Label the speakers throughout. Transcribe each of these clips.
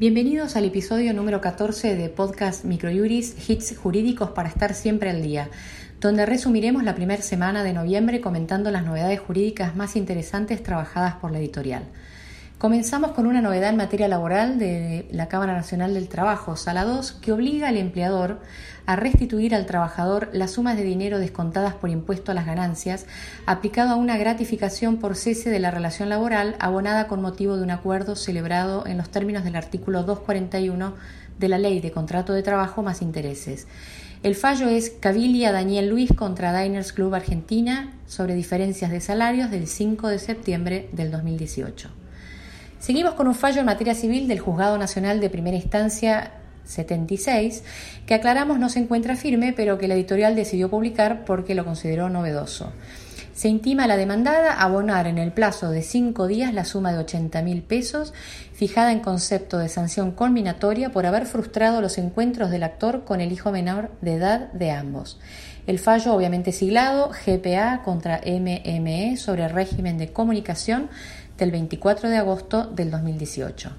Speaker 1: Bienvenidos al episodio número 14 de Podcast Microjuris Hits Jurídicos para estar siempre al día, donde resumiremos la primera semana de noviembre comentando las novedades jurídicas más interesantes trabajadas por la editorial. Comenzamos con una novedad en materia laboral de la Cámara Nacional del Trabajo, Sala 2, que obliga al empleador a restituir al trabajador las sumas de dinero descontadas por impuesto a las ganancias, aplicado a una gratificación por cese de la relación laboral abonada con motivo de un acuerdo celebrado en los términos del artículo 241 de la Ley de Contrato de Trabajo más intereses. El fallo es Cabilia Daniel Luis contra Diners Club Argentina sobre diferencias de salarios del 5 de septiembre del 2018. Seguimos con un fallo en materia civil del Juzgado Nacional de Primera Instancia 76, que aclaramos no se encuentra firme, pero que la editorial decidió publicar porque lo consideró novedoso. Se intima a la demandada abonar en el plazo de cinco días la suma de 80 mil pesos, fijada en concepto de sanción culminatoria por haber frustrado los encuentros del actor con el hijo menor de edad de ambos. El fallo, obviamente siglado, GPA contra MME sobre régimen de comunicación del 24 de agosto del 2018.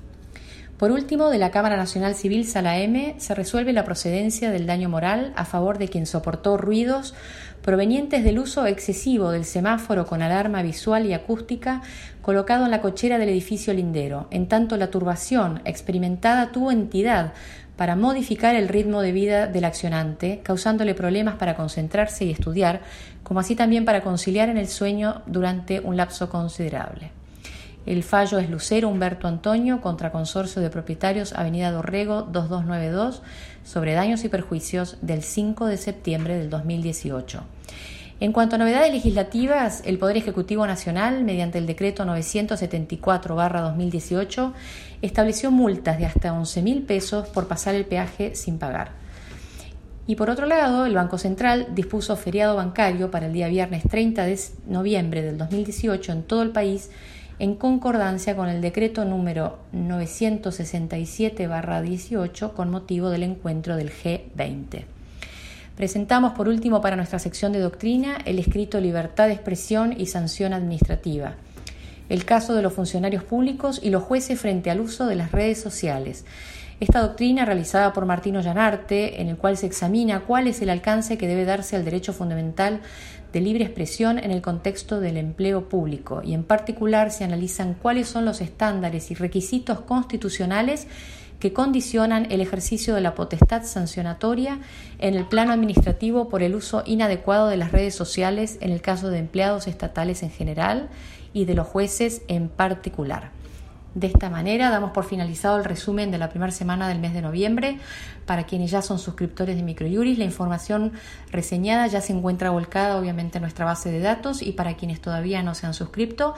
Speaker 1: Por último, de la Cámara Nacional Civil Sala M se resuelve la procedencia del daño moral a favor de quien soportó ruidos provenientes del uso excesivo del semáforo con alarma visual y acústica colocado en la cochera del edificio lindero, en tanto la turbación experimentada tuvo entidad para modificar el ritmo de vida del accionante, causándole problemas para concentrarse y estudiar, como así también para conciliar en el sueño durante un lapso considerable. El fallo es Lucero Humberto Antonio contra Consorcio de Propietarios Avenida Dorrego 2292 sobre daños y perjuicios del 5 de septiembre del 2018. En cuanto a novedades legislativas, el Poder Ejecutivo Nacional, mediante el decreto 974-2018, estableció multas de hasta 11 mil pesos por pasar el peaje sin pagar. Y por otro lado, el Banco Central dispuso feriado bancario para el día viernes 30 de noviembre del 2018 en todo el país en concordancia con el decreto número 967-18 con motivo del encuentro del G20. Presentamos por último para nuestra sección de doctrina el escrito Libertad de expresión y sanción administrativa, el caso de los funcionarios públicos y los jueces frente al uso de las redes sociales. Esta doctrina, realizada por Martino Llanarte, en el cual se examina cuál es el alcance que debe darse al derecho fundamental de libre expresión en el contexto del empleo público y en particular se analizan cuáles son los estándares y requisitos constitucionales que condicionan el ejercicio de la potestad sancionatoria en el plano administrativo por el uso inadecuado de las redes sociales en el caso de empleados estatales en general y de los jueces en particular. De esta manera damos por finalizado el resumen de la primera semana del mes de noviembre. Para quienes ya son suscriptores de Microjuris, la información reseñada ya se encuentra volcada obviamente en nuestra base de datos y para quienes todavía no se han suscrito,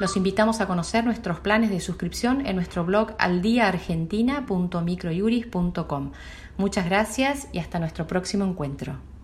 Speaker 1: los invitamos a conocer nuestros planes de suscripción en nuestro blog aldiaargentina.microjuris.com. Muchas gracias y hasta nuestro próximo encuentro.